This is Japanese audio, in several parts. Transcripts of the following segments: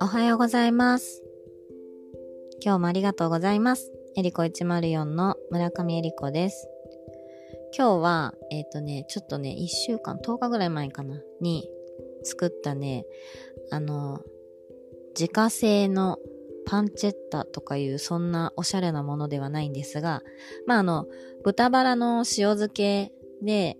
おはようございます。今日もありがとうございます。えりこ104の村上えりこです。今日は、えっ、ー、とね、ちょっとね、1週間、10日ぐらい前かな、に作ったね、あの、自家製のパンチェッタとかいうそんなおしゃれなものではないんですが、まああの、豚バラの塩漬けで、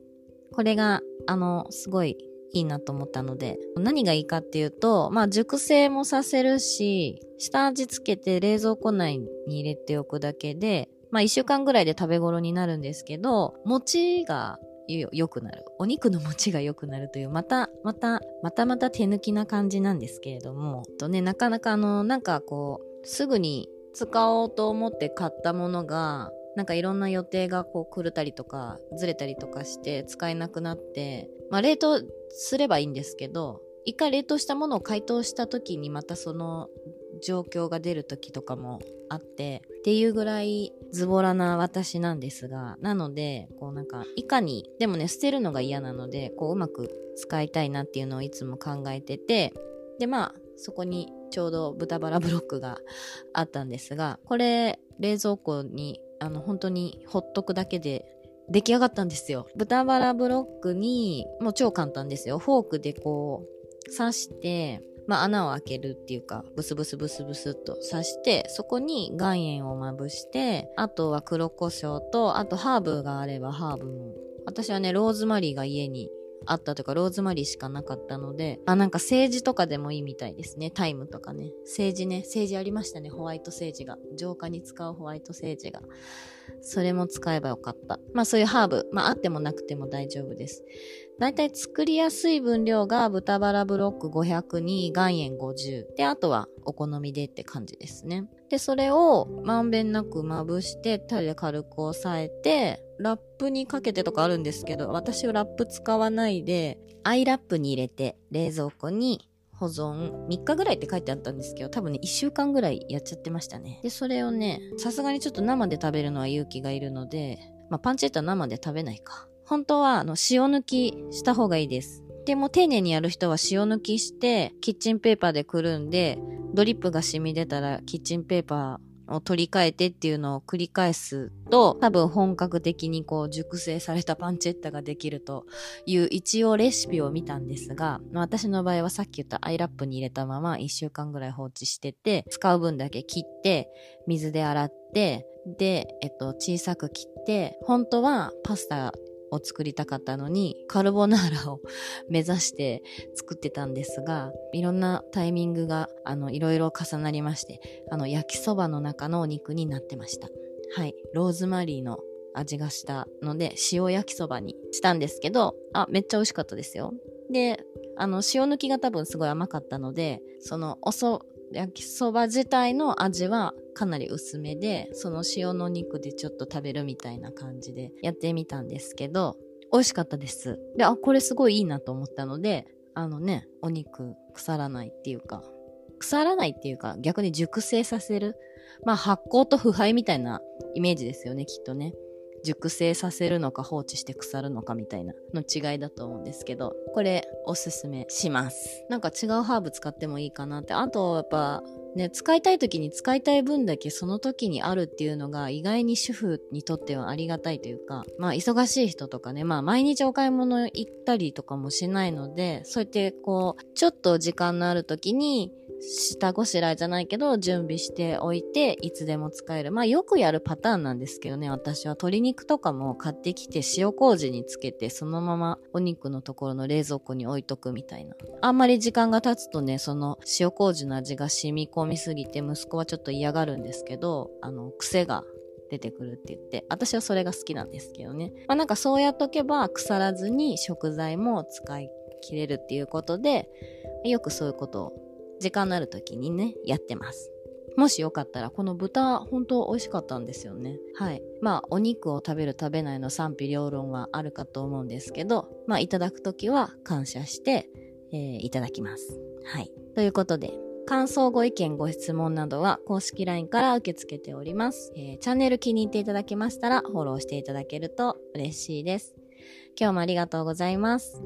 これが、あの、すごいいいなと思ったので、何がいいかっていうと、まあ熟成もさせるし、下味つけて冷蔵庫内に入れておくだけで、まあ一週間ぐらいで食べ頃になるんですけど、餅が良くなる。お肉の持ちが良くなるという、また、また、またまた手抜きな感じなんですけれども、とね、なかなかあの、なんかこう、すぐに使おうと思って買ったものが、なんかいろんな予定がこう狂ったりとか、ずれたりとかして使えなくなって、まあ冷凍すればいいんですけど、一回冷凍したものを解凍した時にまたその状況が出る時とかもあってっていうぐらいズボラな私なんですがなのでこうなんかいかにでもね捨てるのが嫌なのでこううまく使いたいなっていうのをいつも考えててでまあそこにちょうど豚バラブロックがあったんですがこれ冷蔵庫にあの本当にほっとくだけで出来上がったんですよ豚バラブロックにもう超簡単ですよフォークでこう刺してまあ、穴を開けるっていうか、ブスブスブスブスっと刺して、そこに岩塩をまぶして、あとは黒胡椒と、あとハーブがあればハーブも。私はね、ローズマリーが家にあったというか、ローズマリーしかなかったので、あ、なんか政治とかでもいいみたいですね。タイムとかね。政治ね、政治ありましたね。ホワイト政治が。浄化に使うホワイト政治が。それも使えばよかった。まあそういうハーブ、まああってもなくても大丈夫です。だいたい作りやすい分量が豚バラブロック500に岩塩50。で、あとはお好みでって感じですね。で、それをまんべんなくまぶして、タレで軽く押さえて、ラップにかけてとかあるんですけど、私はラップ使わないで、アイラップに入れて冷蔵庫に保存3日ぐらいって書いてあったんですけど、多分ね、1週間ぐらいやっちゃってましたね。で、それをね、さすがにちょっと生で食べるのは勇気がいるので、まあ、パンチェッタ生で食べないか。本当はあの塩抜きした方がいいです。でも丁寧にやる人は塩抜きしてキッチンペーパーでくるんでドリップが染み出たらキッチンペーパーを取り替えてっていうのを繰り返すと多分本格的にこう熟成されたパンチェッタができるという一応レシピを見たんですが、私の場合はさっき言ったアイラップに入れたまま1週間ぐらい放置してて使う分だけ切って水で洗ってで、えっと、小さく切って本当はパスタを作りたかったのに、カルボナーラを 目指して作ってたんですが、いろんなタイミングが、あの、いろいろ重なりまして、あの、焼きそばの中のお肉になってました。はい。ローズマリーの味がしたので、塩焼きそばにしたんですけど、あ、めっちゃ美味しかったですよ。で、あの、塩抜きが多分すごい甘かったので、その、おそ、焼きそば自体の味はかなり薄めでその塩の肉でちょっと食べるみたいな感じでやってみたんですけど美味しかったです。であこれすごいいいなと思ったのであのねお肉腐らないっていうか腐らないっていうか逆に熟成させるまあ発酵と腐敗みたいなイメージですよねきっとね。熟成させるのか放置して腐るのかみたいなの違いだと思うんですけど、これおすすめします。なんか違うハーブ使ってもいいかなって。あとやっぱね、使いたい時に使いたい分だけその時にあるっていうのが意外に主婦にとってはありがたいというか、まあ忙しい人とかね、まあ毎日お買い物行ったりとかもしないので、そうやってこう、ちょっと時間のある時に下ごしらえじゃないけど準備しておいていつでも使える。まあよくやるパターンなんですけどね、私は鶏肉とかも買ってきて塩麹につけてそのままお肉のところの冷蔵庫に置いとくみたいな。あんまり時間が経つとね、その塩麹の味が染み込みすぎて息子はちょっと嫌がるんですけど、あの、癖が出てくるって言って、私はそれが好きなんですけどね。まあなんかそうやっとけば腐らずに食材も使い切れるっていうことで、よくそういうことを時間のある時にね、やってます。もしよかったら、この豚、本当美味しかったんですよね。はい。まあ、お肉を食べる食べないの賛否両論はあるかと思うんですけど、まあ、いただくときは感謝して、えー、いただきます。はい。ということで、感想、ご意見、ご質問などは公式 LINE から受け付けております、えー、チャンネル気に入っていただけましたらフォローしていただけると嬉しいです。今日もありがとうございます。